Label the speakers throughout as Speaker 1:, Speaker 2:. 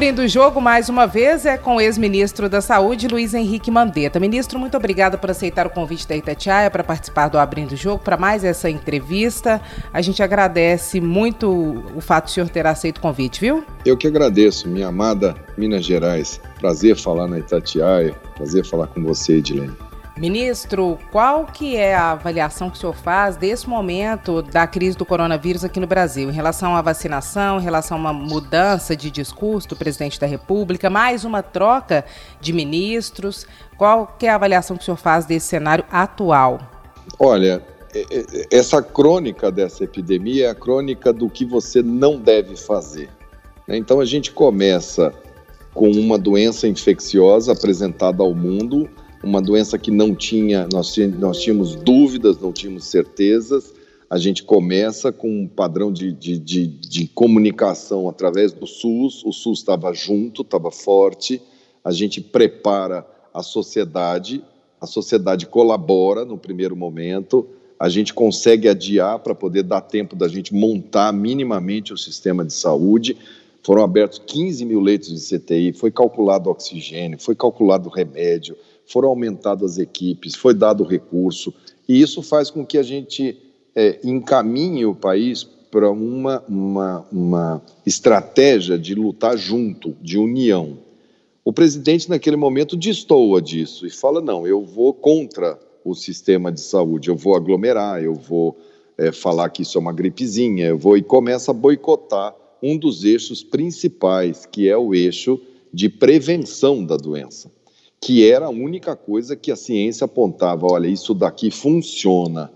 Speaker 1: Abrindo o jogo mais uma vez é com o ex-ministro da Saúde, Luiz Henrique Mandetta. Ministro, muito obrigada por aceitar o convite da Itatiaia para participar do Abrindo o Jogo, para mais essa entrevista. A gente agradece muito o fato de senhor ter aceito o convite, viu?
Speaker 2: Eu que agradeço, minha amada Minas Gerais. Prazer falar na Itatiaia, prazer falar com você, Edilene.
Speaker 1: Ministro, qual que é a avaliação que o senhor faz desse momento da crise do coronavírus aqui no Brasil, em relação à vacinação, em relação a uma mudança de discurso do presidente da República, mais uma troca de ministros? Qual que é a avaliação que o senhor faz desse cenário atual?
Speaker 2: Olha, essa crônica dessa epidemia é a crônica do que você não deve fazer. Né? Então a gente começa com uma doença infecciosa apresentada ao mundo uma doença que não tinha, nós, nós tínhamos dúvidas, não tínhamos certezas. A gente começa com um padrão de, de, de, de comunicação através do SUS, o SUS estava junto, estava forte, a gente prepara a sociedade, a sociedade colabora no primeiro momento, a gente consegue adiar para poder dar tempo da gente montar minimamente o sistema de saúde. Foram abertos 15 mil leitos de CTI, foi calculado oxigênio, foi calculado remédio, foram aumentadas as equipes, foi dado recurso, e isso faz com que a gente é, encaminhe o país para uma, uma, uma estratégia de lutar junto, de união. O presidente, naquele momento, destoa disso e fala: não, eu vou contra o sistema de saúde, eu vou aglomerar, eu vou é, falar que isso é uma gripezinha, eu vou e começa a boicotar um dos eixos principais, que é o eixo de prevenção da doença que era a única coisa que a ciência apontava: olha, isso daqui funciona.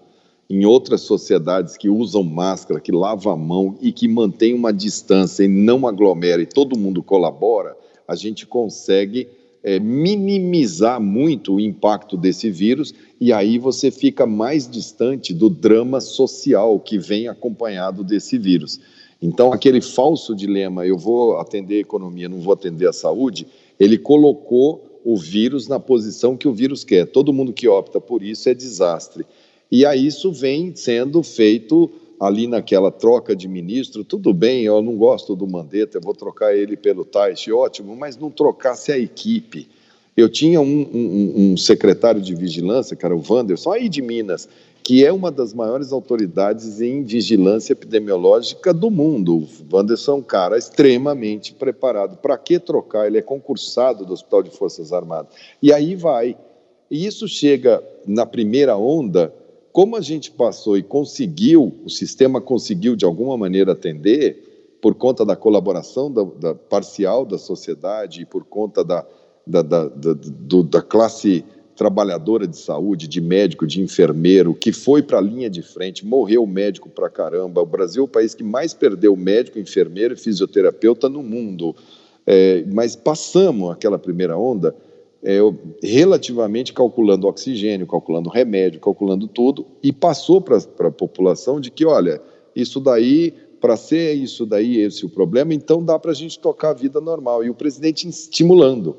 Speaker 2: Em outras sociedades que usam máscara, que lavam a mão e que mantém uma distância e não aglomera e todo mundo colabora, a gente consegue é, minimizar muito o impacto desse vírus e aí você fica mais distante do drama social que vem acompanhado desse vírus. Então, aquele falso dilema, eu vou atender a economia, não vou atender a saúde, ele colocou o vírus na posição que o vírus quer. Todo mundo que opta por isso é desastre. E aí isso vem sendo feito ali naquela troca de ministro. Tudo bem, eu não gosto do Mandetta, eu vou trocar ele pelo Taish, ótimo, mas não trocasse a equipe. Eu tinha um, um, um secretário de vigilância, que era o Wanderson, aí de Minas, que é uma das maiores autoridades em vigilância epidemiológica do mundo. O Wanderson é um cara extremamente preparado. Para que trocar? Ele é concursado do Hospital de Forças Armadas. E aí vai. E isso chega na primeira onda, como a gente passou e conseguiu, o sistema conseguiu de alguma maneira atender, por conta da colaboração da, da parcial da sociedade e por conta da, da, da, da, classe trabalhadora de saúde, de médico, de enfermeiro, que foi para a linha de frente, morreu médico para caramba. O Brasil é o país que mais perdeu médico, enfermeiro e fisioterapeuta no mundo. É, mas passamos aquela primeira onda é, relativamente calculando oxigênio, calculando remédio, calculando tudo, e passou para a população de que, olha, isso daí, para ser isso daí, esse o problema, então dá para a gente tocar a vida normal. E o presidente estimulando.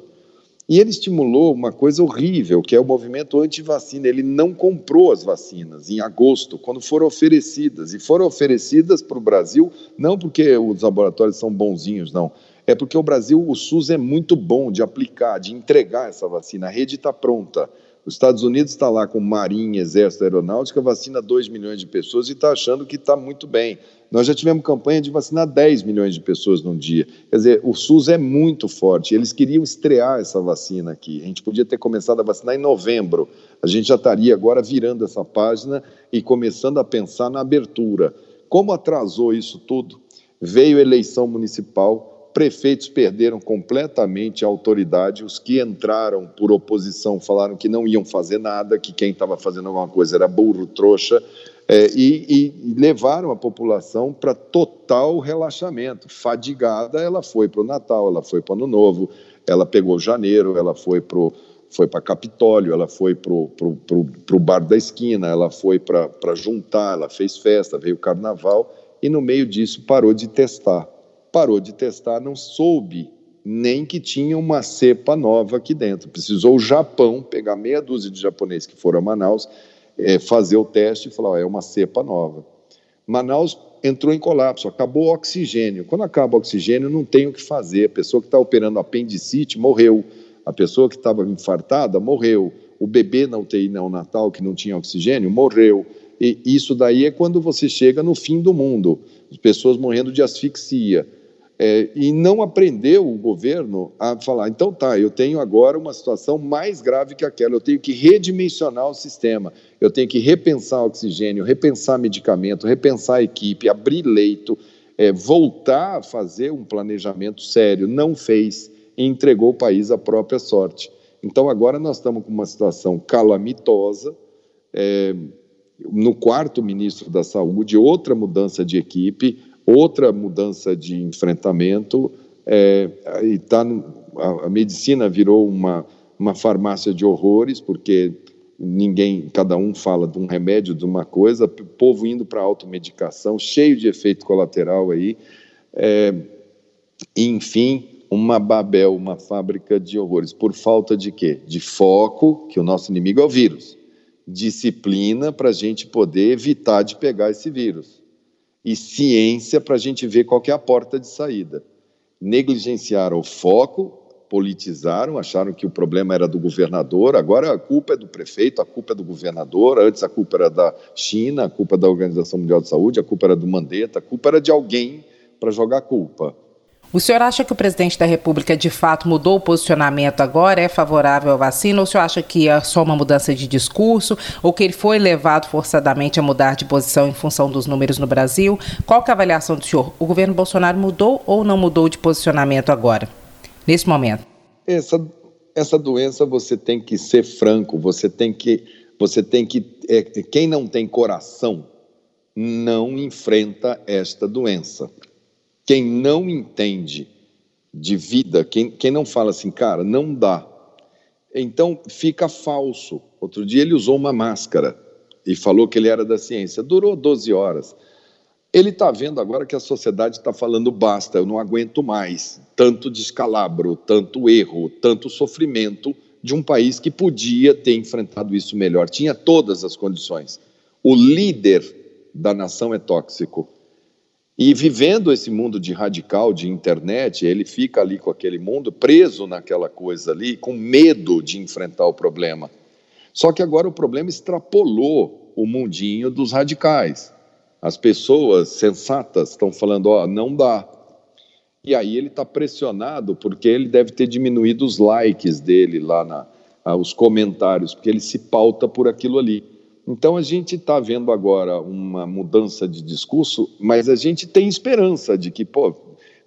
Speaker 2: E ele estimulou uma coisa horrível, que é o movimento anti-vacina. Ele não comprou as vacinas em agosto, quando foram oferecidas. E foram oferecidas para o Brasil, não porque os laboratórios são bonzinhos, não. É porque o Brasil, o SUS é muito bom de aplicar, de entregar essa vacina. A rede está pronta. Os Estados Unidos está lá com Marinha, Exército, Aeronáutica, vacina 2 milhões de pessoas e está achando que está muito bem. Nós já tivemos campanha de vacinar 10 milhões de pessoas num dia. Quer dizer, o SUS é muito forte. Eles queriam estrear essa vacina aqui. A gente podia ter começado a vacinar em novembro. A gente já estaria agora virando essa página e começando a pensar na abertura. Como atrasou isso tudo? Veio eleição municipal, prefeitos perderam completamente a autoridade, os que entraram por oposição falaram que não iam fazer nada, que quem estava fazendo alguma coisa era burro, trouxa, é, e, e, levaram a população para total relaxamento. Fadigada, ela foi para o Natal, ela foi para o Ano Novo, ela pegou janeiro, ela foi para foi para Capitólio, ela foi para o bar da esquina, ela foi para juntar, ela fez festa, veio o carnaval, e no meio disso parou de testar parou de testar, não soube nem que tinha uma cepa nova aqui dentro. Precisou o Japão pegar meia dúzia de japoneses que foram a Manaus, é, fazer o teste e falar: ó, é uma cepa nova. Manaus entrou em colapso, acabou o oxigênio. Quando acaba o oxigênio, não tem o que fazer. A pessoa que está operando apendicite morreu, a pessoa que estava infartada morreu, o bebê na UTI neonatal que não tinha oxigênio morreu. E isso daí é quando você chega no fim do mundo, as pessoas morrendo de asfixia. É, e não aprendeu o governo a falar, então tá, eu tenho agora uma situação mais grave que aquela, eu tenho que redimensionar o sistema, eu tenho que repensar oxigênio, repensar medicamento, repensar equipe, abrir leito, é, voltar a fazer um planejamento sério. Não fez e entregou o país à própria sorte. Então agora nós estamos com uma situação calamitosa. É, no quarto ministro da Saúde, outra mudança de equipe, outra mudança de enfrentamento, é, e tá, a, a, medicina virou uma, uma farmácia de horrores, porque ninguém, cada um fala de um remédio, de uma coisa, o povo indo para automedicação, cheio de efeito colateral aí, é, enfim, uma Babel, uma fábrica de horrores, por falta de quê? De foco, que o nosso inimigo é o vírus, disciplina para a gente poder evitar de pegar esse vírus e ciência para a gente ver qual é a porta de saída. Negligenciaram o foco, politizaram, acharam que o problema era do governador, agora a culpa é do prefeito, a culpa é do governador, antes a culpa era da China, a culpa é da Organização Mundial de Saúde, a culpa era do Mandetta, a culpa era de alguém para jogar culpa.
Speaker 1: O senhor acha que o presidente da República de fato mudou o posicionamento agora, é favorável à vacina, ou o senhor acha que é só uma mudança de discurso, ou que ele foi levado forçadamente a mudar de posição em função dos números no Brasil? Qual é a avaliação do senhor? O governo Bolsonaro mudou ou não mudou de posicionamento agora, nesse momento?
Speaker 2: Essa, essa doença você tem que ser franco, você tem que. Você tem que. É, quem não tem coração não enfrenta esta doença. Quem não entende de vida, quem, quem não fala assim, cara, não dá, então fica falso. Outro dia ele usou uma máscara e falou que ele era da ciência. Durou 12 horas. Ele está vendo agora que a sociedade está falando basta, eu não aguento mais tanto descalabro, tanto erro, tanto sofrimento de um país que podia ter enfrentado isso melhor, tinha todas as condições. O líder da nação é tóxico. E vivendo esse mundo de radical, de internet, ele fica ali com aquele mundo preso naquela coisa ali, com medo de enfrentar o problema. Só que agora o problema extrapolou o mundinho dos radicais. As pessoas sensatas estão falando: ó, oh, não dá. E aí ele está pressionado porque ele deve ter diminuído os likes dele lá, na, ah, os comentários, porque ele se pauta por aquilo ali. Então a gente está vendo agora uma mudança de discurso, mas a gente tem esperança de que, pô,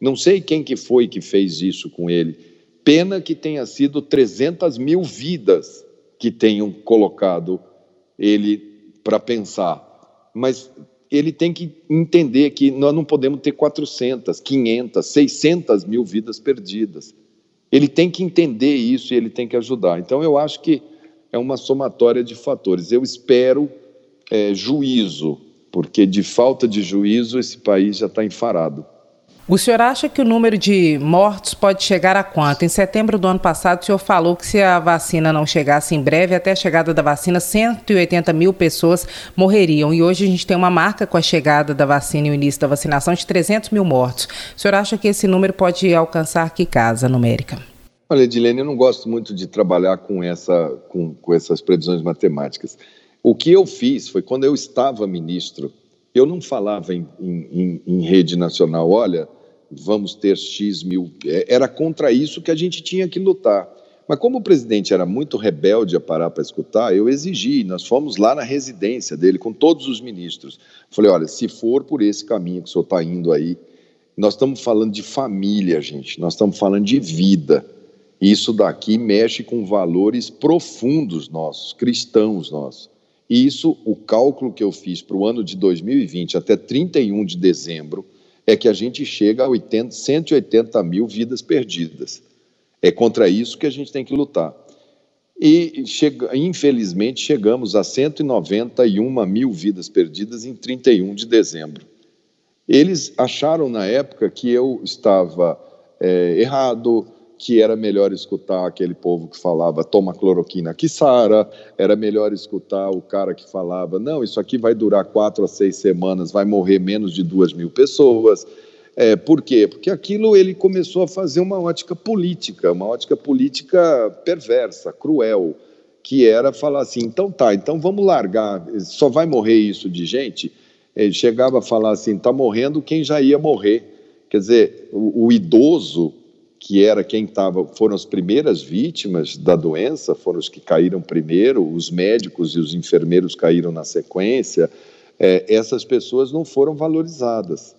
Speaker 2: não sei quem que foi que fez isso com ele. Pena que tenha sido 300 mil vidas que tenham colocado ele para pensar. Mas ele tem que entender que nós não podemos ter 400, 500, 600 mil vidas perdidas. Ele tem que entender isso e ele tem que ajudar. Então eu acho que é uma somatória de fatores. Eu espero é, juízo, porque de falta de juízo esse país já está enfarado.
Speaker 1: O senhor acha que o número de mortos pode chegar a quanto? Em setembro do ano passado, o senhor falou que se a vacina não chegasse em breve, até a chegada da vacina, 180 mil pessoas morreriam. E hoje a gente tem uma marca com a chegada da vacina e o início da vacinação de 300 mil mortos. O senhor acha que esse número pode alcançar que casa numérica?
Speaker 2: Olha, Edilene, eu não gosto muito de trabalhar com, essa, com, com essas previsões matemáticas. O que eu fiz foi, quando eu estava ministro, eu não falava em, em, em rede nacional, olha, vamos ter X mil. É, era contra isso que a gente tinha que lutar. Mas como o presidente era muito rebelde a parar para escutar, eu exigi, nós fomos lá na residência dele com todos os ministros. Falei, olha, se for por esse caminho que o senhor está indo aí, nós estamos falando de família, gente, nós estamos falando de vida. Isso daqui mexe com valores profundos nossos, cristãos nossos. E isso, o cálculo que eu fiz para o ano de 2020 até 31 de dezembro, é que a gente chega a 80, 180 mil vidas perdidas. É contra isso que a gente tem que lutar. E, chega, infelizmente, chegamos a 191 mil vidas perdidas em 31 de dezembro. Eles acharam na época que eu estava é, errado, que era melhor escutar aquele povo que falava toma cloroquina que sara, era melhor escutar o cara que falava não, isso aqui vai durar quatro a seis semanas, vai morrer menos de duas mil pessoas. É, por quê? Porque aquilo ele começou a fazer uma ótica política, uma ótica política perversa, cruel, que era falar assim, então tá, então vamos largar, só vai morrer isso de gente? Ele chegava a falar assim, está morrendo quem já ia morrer. Quer dizer, o, o idoso que era quem estava, foram as primeiras vítimas da doença, foram os que caíram primeiro, os médicos e os enfermeiros caíram na sequência, é, essas pessoas não foram valorizadas.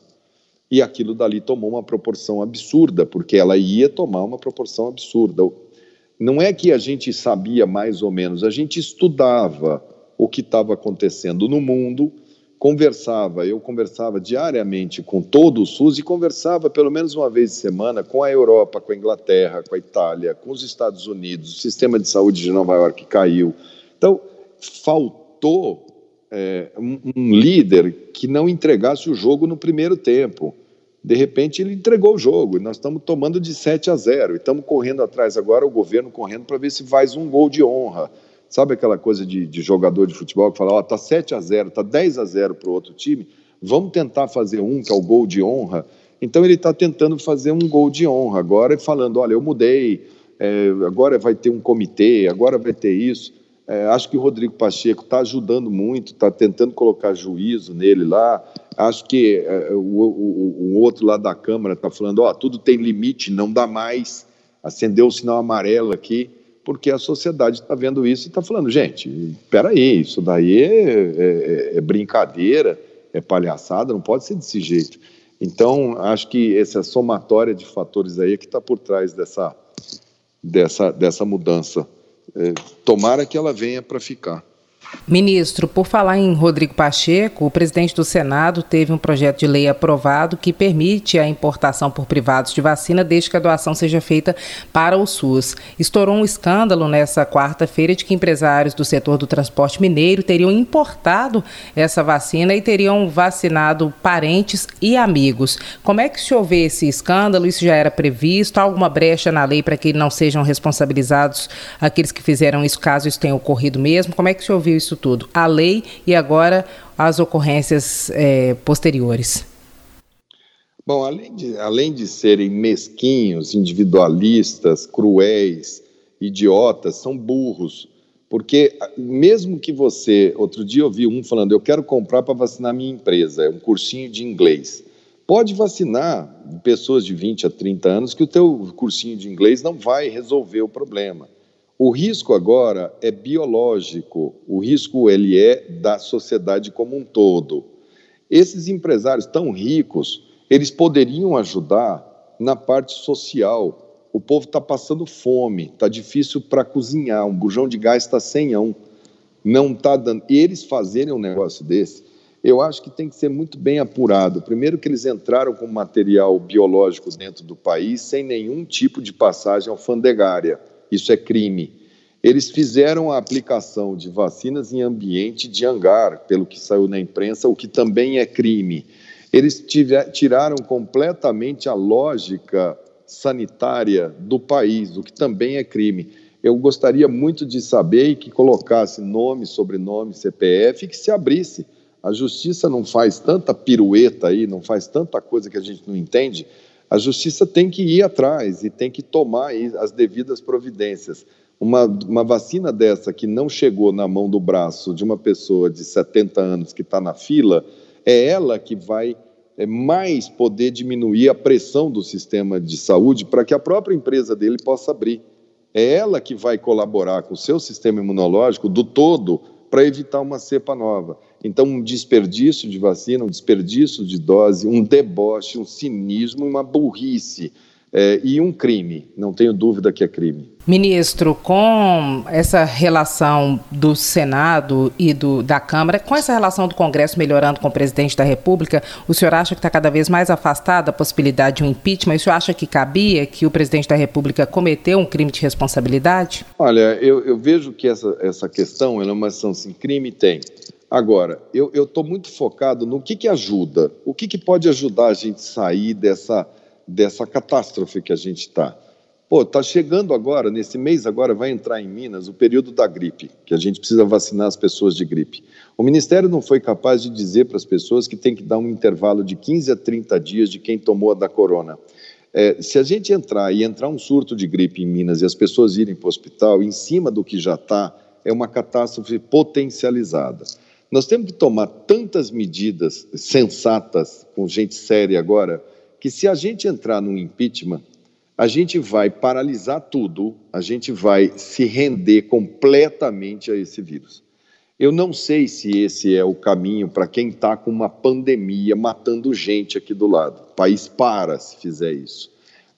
Speaker 2: E aquilo dali tomou uma proporção absurda, porque ela ia tomar uma proporção absurda. Não é que a gente sabia mais ou menos, a gente estudava o que estava acontecendo no mundo, conversava, eu conversava diariamente com todo o SUS e conversava pelo menos uma vez por semana com a Europa, com a Inglaterra, com a Itália, com os Estados Unidos, o sistema de saúde de Nova York caiu. Então, faltou é, um, um líder que não entregasse o jogo no primeiro tempo. De repente, ele entregou o jogo e nós estamos tomando de 7 a 0 e estamos correndo atrás agora, o governo correndo para ver se faz um gol de honra. Sabe aquela coisa de, de jogador de futebol que fala, ó, oh, tá 7 a 0, tá 10 a 0 para o outro time, vamos tentar fazer um, que é o gol de honra. Então ele está tentando fazer um gol de honra agora e falando, olha, eu mudei, é, agora vai ter um comitê, agora vai ter isso. É, acho que o Rodrigo Pacheco está ajudando muito, está tentando colocar juízo nele lá. Acho que é, o, o, o, outro lado da Câmara está falando, ó, tudo tem limite, não dá mais. Acendeu o sinal amarelo aqui porque a sociedade está vendo isso e está falando, gente, peraí, isso daí é, é, é, brincadeira, é palhaçada, não pode ser desse jeito. Então, acho que essa somatória de fatores aí é que está por trás dessa, dessa, dessa mudança. É, tomara que ela venha para ficar.
Speaker 1: Ministro, por falar em Rodrigo Pacheco, o presidente do Senado teve um projeto de lei aprovado que permite a importação por privados de vacina desde que a doação seja feita para o SUS. Estourou um escândalo nessa quarta-feira de que empresários do setor do transporte mineiro teriam importado essa vacina e teriam vacinado parentes e amigos. Como é que se houve esse escândalo? Isso já era previsto? Há alguma brecha na lei para que não sejam responsabilizados aqueles que fizeram isso, caso isso tenha ocorrido mesmo? Como é que se isso tudo? A lei e agora as ocorrências é, posteriores.
Speaker 2: Bom, além de, além de serem mesquinhos, individualistas, cruéis, idiotas, são burros. Porque mesmo que você, outro dia eu vi um falando, eu quero comprar para vacinar minha empresa, é um cursinho de inglês. Pode vacinar pessoas de 20 a 30 anos que o teu cursinho de inglês não vai resolver o problema. O risco agora é biológico, o risco ele é da sociedade como um todo. Esses empresários tão ricos, eles poderiam ajudar na parte social. O povo está passando fome, está difícil para cozinhar, um bujão de gás está senhão, não está dando. E eles fazerem um negócio desse, eu acho que tem que ser muito bem apurado. Primeiro que eles entraram com material biológico dentro do país sem nenhum tipo de passagem alfandegária isso é crime. Eles fizeram a aplicação de vacinas em ambiente de hangar, pelo que saiu na imprensa, o que também é crime. Eles tiraram completamente a lógica sanitária do país, o que também é crime. Eu gostaria muito de saber que colocasse nome, sobrenome, CPF e que se abrisse. A justiça não faz tanta pirueta aí, não faz tanta coisa que a gente não entende a justiça tem que ir atrás e tem que tomar as devidas providências. Uma, uma vacina dessa que não chegou na mão do braço de uma pessoa de 70 anos que está na fila, é ela que vai é, mais poder diminuir a pressão do sistema de saúde para que a própria empresa dele possa abrir. É ela que vai colaborar com o seu sistema imunológico do todo para evitar uma cepa nova. Então, um desperdício de vacina, um desperdício de dose, um deboche, um cinismo, uma burrice é, e um crime. Não tenho dúvida que é crime.
Speaker 1: Ministro, com essa relação do Senado e do, da Câmara, com essa relação do Congresso melhorando com o presidente da República, o senhor acha que está cada vez mais afastado a possibilidade de um impeachment? o senhor acha que cabia que o presidente da República cometeu um crime de responsabilidade?
Speaker 2: Olha, eu, eu vejo que essa, essa questão é uma questão assim, crime tem. Agora, eu estou muito focado no que, que ajuda, o que, que pode ajudar a gente sair dessa dessa catástrofe que a gente está. Pô, está chegando agora, nesse mês agora, vai entrar em Minas o período da gripe, que a gente precisa vacinar as pessoas de gripe. O Ministério não foi capaz de dizer para as pessoas que tem que dar um intervalo de 15 a 30 dias de quem tomou a da corona. É, se a gente entrar e entrar um surto de gripe em Minas e as pessoas irem para o hospital, em cima do que já está, é uma catástrofe potencializada. Nós temos que tomar tantas medidas sensatas, com gente séria agora, que se a gente entrar num impeachment, a gente vai paralisar tudo, a gente vai se render completamente a esse vírus. Eu não sei se esse é o caminho para quem está com uma pandemia matando gente aqui do lado. O país para se fizer isso.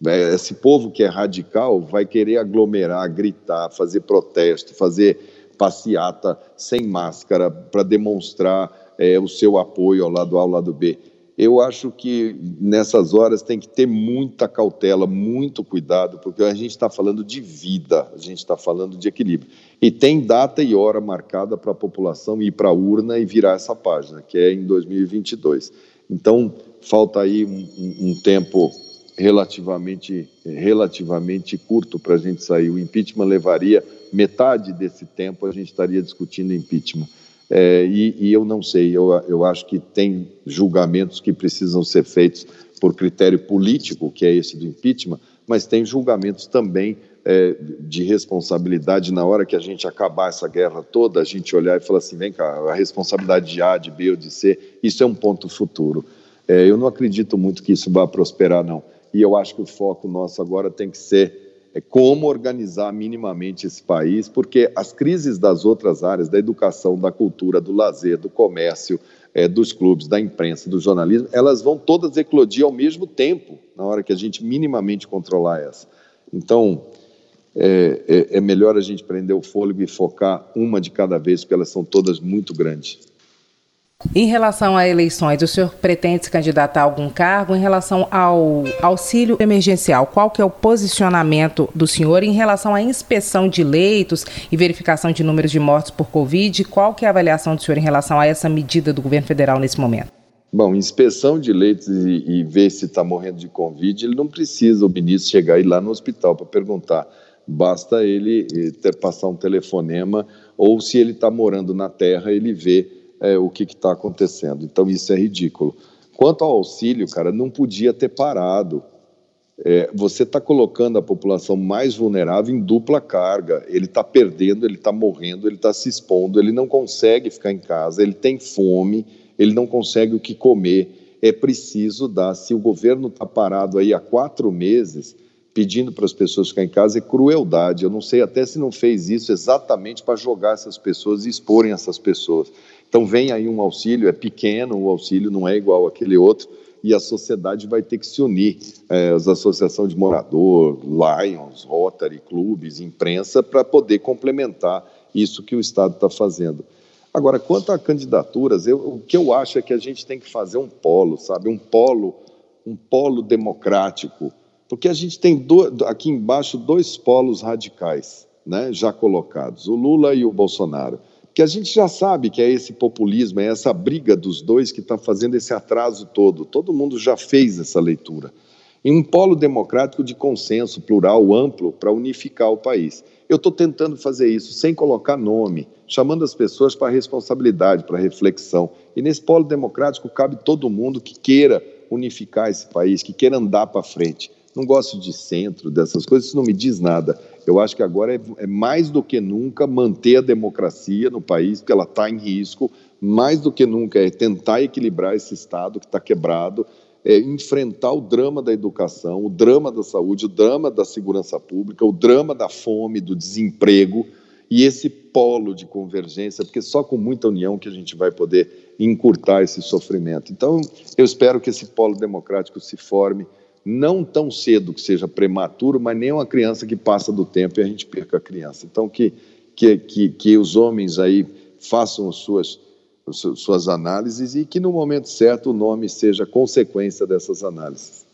Speaker 2: É, esse povo que é radical vai querer aglomerar, gritar, fazer protesto, fazer passeata sem máscara para demonstrar é, o seu apoio ao lado A, ao lado B eu acho que nessas horas tem que ter muita cautela, muito cuidado, porque a gente está falando de vida, a gente está falando de equilíbrio. E tem data e hora marcada para a população ir para a urna e virar essa página, que é em 2022. Então, falta aí um, um tempo relativamente, relativamente curto para a gente sair. O impeachment levaria metade desse tempo, a gente estaria discutindo impeachment. É, e, e, eu não sei, eu, eu acho que tem julgamentos que precisam ser feitos por critério político, que é esse do impeachment, mas tem julgamentos também é, de responsabilidade na hora que a gente acabar essa guerra toda, a gente olhar e falar assim, vem cá, a responsabilidade de A, de B ou de C, isso é um ponto futuro. É, eu não acredito muito que isso vá prosperar, não. E eu acho que o foco nosso agora tem que ser como organizar minimamente esse país, porque as crises das outras áreas, da educação, da cultura, do lazer, do comércio, é, dos clubes, da imprensa, do jornalismo, elas vão todas eclodir ao mesmo tempo, na hora que a gente minimamente controlar essa. Então, é, é, é melhor a gente prender o fôlego e focar uma de cada vez, porque elas são todas muito grandes.
Speaker 1: Em relação a eleições, o senhor pretende se candidatar a algum cargo? Em relação ao auxílio emergencial, qual que é o posicionamento do senhor em relação à inspeção de leitos e verificação de números de mortes por Covid? Qual que é a avaliação do senhor em relação a essa medida do governo federal nesse momento?
Speaker 2: Bom, inspeção de leitos e, e ver se está morrendo de Covid, ele não precisa o ministro chegar e ir lá no hospital para perguntar. Basta ele eh, ter, passar um telefonema ou se ele está morando na terra, ele vê é, o que está acontecendo. Então, isso é ridículo. Quanto ao auxílio, cara, não podia ter parado. É, você está colocando a população mais vulnerável em dupla carga. Ele está perdendo, ele está morrendo, ele está se expondo, ele não consegue ficar em casa, ele tem fome, ele não consegue o que comer. É preciso dar. Se o governo está parado aí há quatro meses, pedindo para as pessoas ficar em casa, é crueldade. Eu não sei até se não fez isso exatamente para jogar essas pessoas e exporem essas pessoas. Então vem aí um auxílio, é pequeno, o auxílio não é igual aquele outro, e a sociedade vai ter que se unir, é, as associações de morador, Lions, Rotary, clubes, imprensa, para poder complementar isso que o Estado está fazendo. Agora, quanto a candidaturas, eu, o que eu acho é que a gente tem que fazer um polo, sabe, um polo, um polo democrático, porque a gente tem do, aqui embaixo dois polos radicais, né, já colocados, o Lula e o Bolsonaro que a gente já sabe que é esse populismo, é essa briga dos dois que está fazendo esse atraso todo. Todo mundo já fez essa leitura. Em um polo democrático de consenso plural, amplo, para unificar o país. Eu estou tentando fazer isso sem colocar nome, chamando as pessoas para responsabilidade, para reflexão. E nesse polo democrático cabe todo mundo que queira unificar esse país, que queira andar para frente. Não gosto de centro, dessas coisas, isso não me diz nada. Eu acho que agora é, é mais do que nunca manter a democracia no país, porque ela está em risco, mais do que nunca é tentar equilibrar esse Estado que está quebrado, é enfrentar o drama da educação, o drama da saúde, o drama da segurança pública, o drama da fome, do desemprego e esse polo de convergência, porque só com muita união que a gente vai poder encurtar esse sofrimento. Então, eu espero que esse polo democrático se forme não tão cedo que seja prematuro, mas nem uma criança que passa do tempo e a gente perca a criança. Então, que, que, que, que os homens aí façam as suas, suas análises e que no momento certo o nome seja consequência dessas análises.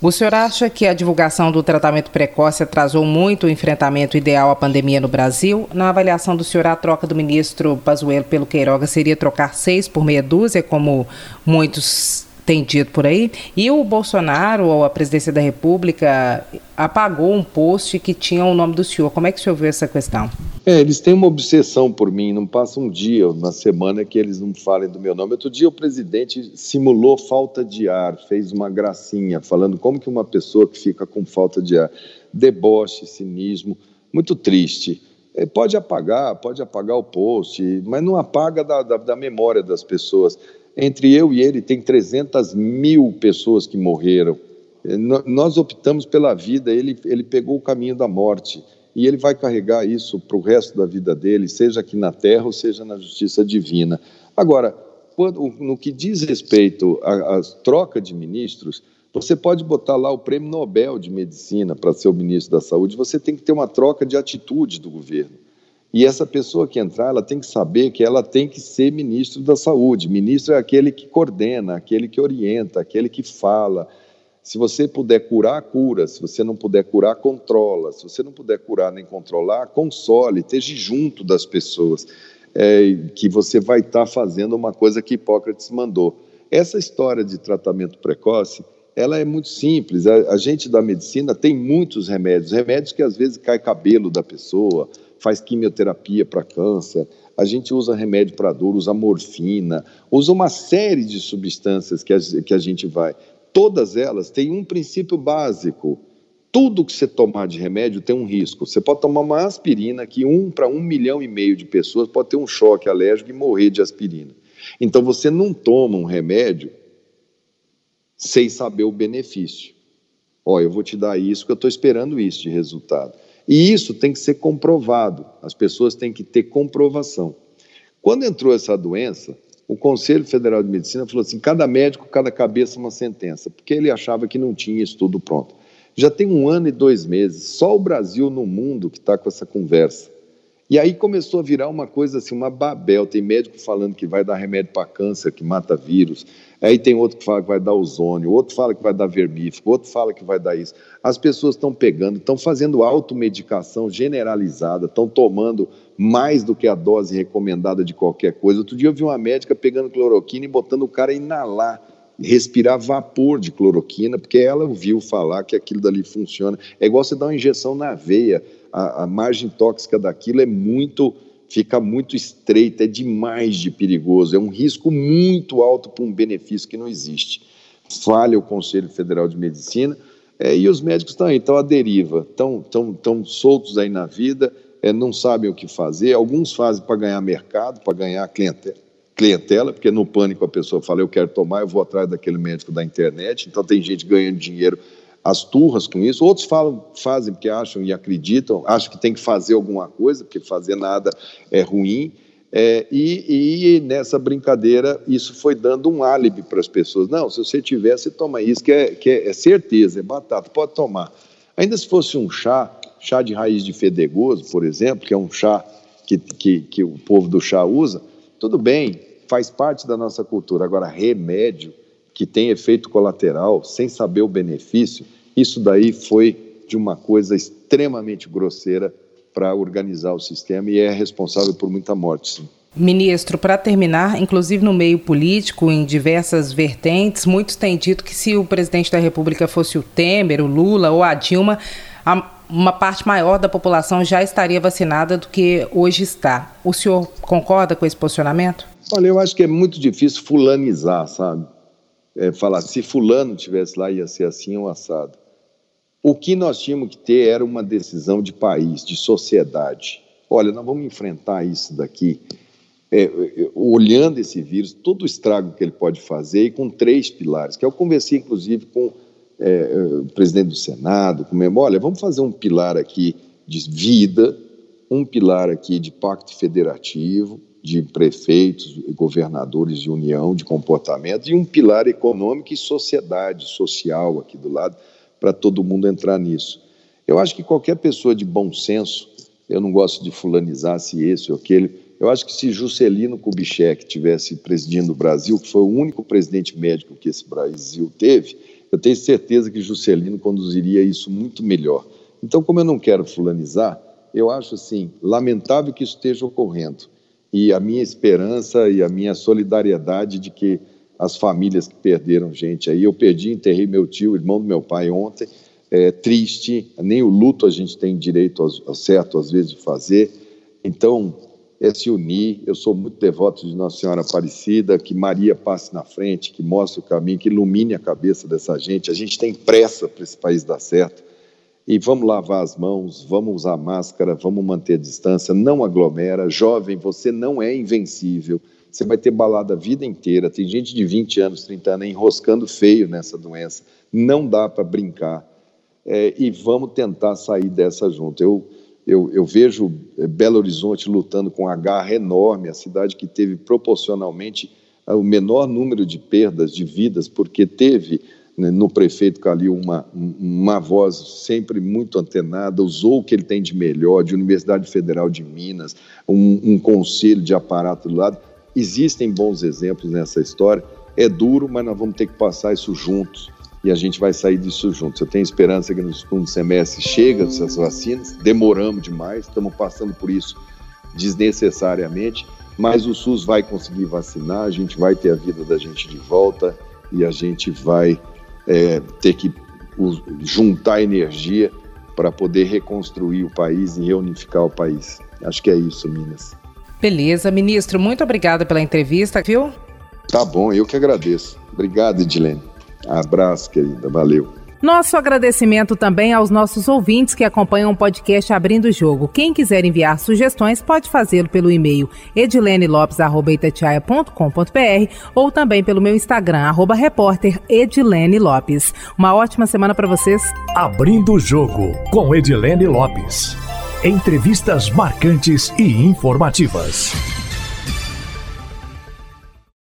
Speaker 1: O senhor acha que a divulgação do tratamento precoce atrasou muito o enfrentamento ideal à pandemia no Brasil? Na avaliação do senhor, a troca do ministro Pazuello pelo Queiroga seria trocar seis por meia dúzia, como muitos tem dito por aí. E o Bolsonaro, ou a presidência da República, apagou um post que tinha o nome do senhor. Como é que o senhor viu essa questão?
Speaker 2: É, eles têm uma obsessão por mim, não passa um dia, uma semana que eles não falem do meu nome. Outro dia o presidente simulou falta de ar, fez uma gracinha, falando como que uma pessoa que fica com falta de ar, deboche, cinismo, muito triste. É, pode apagar, pode apagar o post, mas não apaga da, da, da memória das pessoas. Entre eu e ele tem 300 mil pessoas que morreram. É, nós optamos pela vida, ele, ele pegou o caminho da morte e ele vai carregar isso para o resto da vida dele, seja aqui na terra ou seja na justiça divina. Agora, quando, no que diz respeito à, à troca de ministros, você pode botar lá o prêmio Nobel de Medicina para ser o ministro da Saúde, você tem que ter uma troca de atitude do governo. E essa pessoa que entrar, ela tem que saber que ela tem que ser ministro da Saúde. Ministro é aquele que coordena, aquele que orienta, aquele que fala, se você puder curar, cura. Se você não puder curar, controla. Se você não puder curar nem controlar, console, esteja junto das pessoas. É, que você vai estar tá fazendo uma coisa que Hipócrates mandou. Essa história de tratamento precoce, ela é muito simples. A, a gente da medicina tem muitos remédios, remédios que às vezes cai cabelo da pessoa, faz quimioterapia para câncer, a gente usa remédio para dor, usa morfina, usa uma série de substâncias que a, que a gente vai todas elas têm um princípio básico. Tudo que você tomar de remédio tem um risco. Você pode tomar uma aspirina que um para um milhão e meio de pessoas pode ter um choque alérgico e morrer de aspirina. Então você não toma um remédio sem saber o benefício. Ó, eu vou te dar isso que eu estou esperando isso de resultado. E isso tem que ser comprovado. As pessoas têm que ter comprovação. Quando entrou essa doença, o Conselho Federal de Medicina falou assim: cada médico, cada cabeça uma sentença, porque ele achava que não tinha estudo pronto. Já tem um ano e dois meses, só o Brasil no mundo que está com essa conversa. E aí começou a virar uma coisa assim, uma babel. Tem médico falando que vai dar remédio para câncer, que mata vírus. Aí tem outro que fala que vai dar ozônio, outro fala que vai dar vermífugo, outro fala que vai dar isso. As pessoas estão pegando, estão fazendo automedicação generalizada, estão tomando mais do que a dose recomendada de qualquer coisa. Outro dia eu vi uma médica pegando cloroquina e botando o cara a inalar, respirar vapor de cloroquina, porque ela ouviu falar que aquilo dali funciona. É igual você dar uma injeção na veia, a, a margem tóxica daquilo é muito fica muito estreita, é demais de perigoso, é um risco muito alto para um benefício que não existe. Falha o Conselho Federal de Medicina é, e os médicos estão aí, estão à deriva, estão, estão, estão soltos aí na vida, é, não sabem o que fazer, alguns fazem para ganhar mercado, para ganhar clientela, clientela, porque no pânico a pessoa fala, eu quero tomar, eu vou atrás daquele médico da internet, então tem gente ganhando dinheiro às turras com isso, outros falam, fazem porque acham e acreditam, acham que tem que fazer alguma coisa, porque fazer nada é ruim, é, e, e, nessa brincadeira isso foi dando um álibi para as pessoas. Não, se você tiver, você toma isso, que é, que é, é certeza, é batata, pode tomar. Ainda se fosse um chá, chá de raiz de fedegoso, por exemplo, que é um chá que, que, que o povo do chá usa, tudo bem, faz parte da nossa cultura. Agora, remédio que tem efeito colateral, sem saber o benefício, isso daí foi de uma coisa extremamente grosseira para organizar o sistema e é responsável por muita morte, sim.
Speaker 1: Ministro, para terminar, inclusive no meio político, em diversas vertentes, muitos têm dito que se o presidente da República fosse o Temer, o Lula ou a Dilma, a uma parte maior da população já estaria vacinada do que hoje está. O senhor concorda com esse posicionamento?
Speaker 2: Olha, eu acho que é muito difícil fulanizar, sabe? É, falar, se fulano tivesse lá, ia ser assim ou assado. O que nós tínhamos que ter era uma decisão de país, de sociedade. Olha, nós vamos enfrentar isso daqui, é, é, olhando esse vírus, todo o estrago que ele pode fazer, e com três pilares, que eu conversei, inclusive, com é, é, presidente do Senado, com o olha, vamos fazer um pilar aqui de vida, um pilar aqui de pacto federativo, de prefeitos e governadores de união, de comportamento, e um pilar econômico e sociedade, social aqui do lado, para todo mundo entrar nisso. Eu acho que qualquer pessoa de bom senso, eu não gosto de fulanizar se esse ou aquele, eu acho que se Juscelino Kubitschek tivesse presidindo o Brasil, que foi o único presidente médico que esse Brasil teve, eu tenho certeza que Juscelino conduziria isso muito melhor. Então, como eu não quero fulanizar, eu acho assim lamentável que isso esteja ocorrendo. E a minha esperança e a minha solidariedade de que as famílias que perderam gente aí. Eu perdi, enterrei meu tio, irmão do meu pai ontem, é, triste, nem o luto a gente tem direito ao, certo, às vezes, de fazer. Então, é se unir. Eu sou muito devoto de Nossa Senhora Aparecida, que Maria passe na frente, que mostre o caminho, que ilumine a cabeça dessa gente. A gente tem pressa para esse país dar certo. E vamos lavar as mãos, vamos usar máscara, vamos manter a distância, não aglomera. Jovem, você não é invencível. Você vai ter balada a vida inteira. Tem gente de 20 anos, 30 anos enroscando feio nessa doença. Não dá para brincar é, e vamos tentar sair dessa junto. Eu, eu, eu, vejo é, Belo Horizonte lutando com a garra enorme, a cidade que teve proporcionalmente é, o menor número de perdas de vidas, porque teve né, no prefeito Calil uma, uma voz sempre muito antenada, usou o que ele tem de melhor, de Universidade Federal de Minas, um, um conselho de aparato do lado. Existem bons exemplos nessa história. É duro, mas nós vamos ter que passar isso juntos e a gente vai sair disso juntos. Eu tenho esperança que no segundo semestre chega essas vacinas, demoramos demais, estamos passando por isso desnecessariamente, mas o SUS vai conseguir vacinar, a gente vai ter a vida da gente de volta e a gente vai é, ter que juntar energia para poder reconstruir o país e reunificar o país. Acho que é isso, Minas.
Speaker 1: Beleza, ministro, muito obrigada pela entrevista, viu?
Speaker 2: Tá bom, eu que agradeço. Obrigado, Edilene. Abraço, querida. Valeu.
Speaker 1: Nosso agradecimento também aos nossos ouvintes que acompanham o podcast Abrindo o Jogo. Quem quiser enviar sugestões pode fazê-lo pelo e-mail edilenelopes.com.br ou também pelo meu Instagram, arroba repórter Edilene Lopes. Uma ótima semana para vocês.
Speaker 3: Abrindo o Jogo com Edilene Lopes. Entrevistas marcantes e informativas.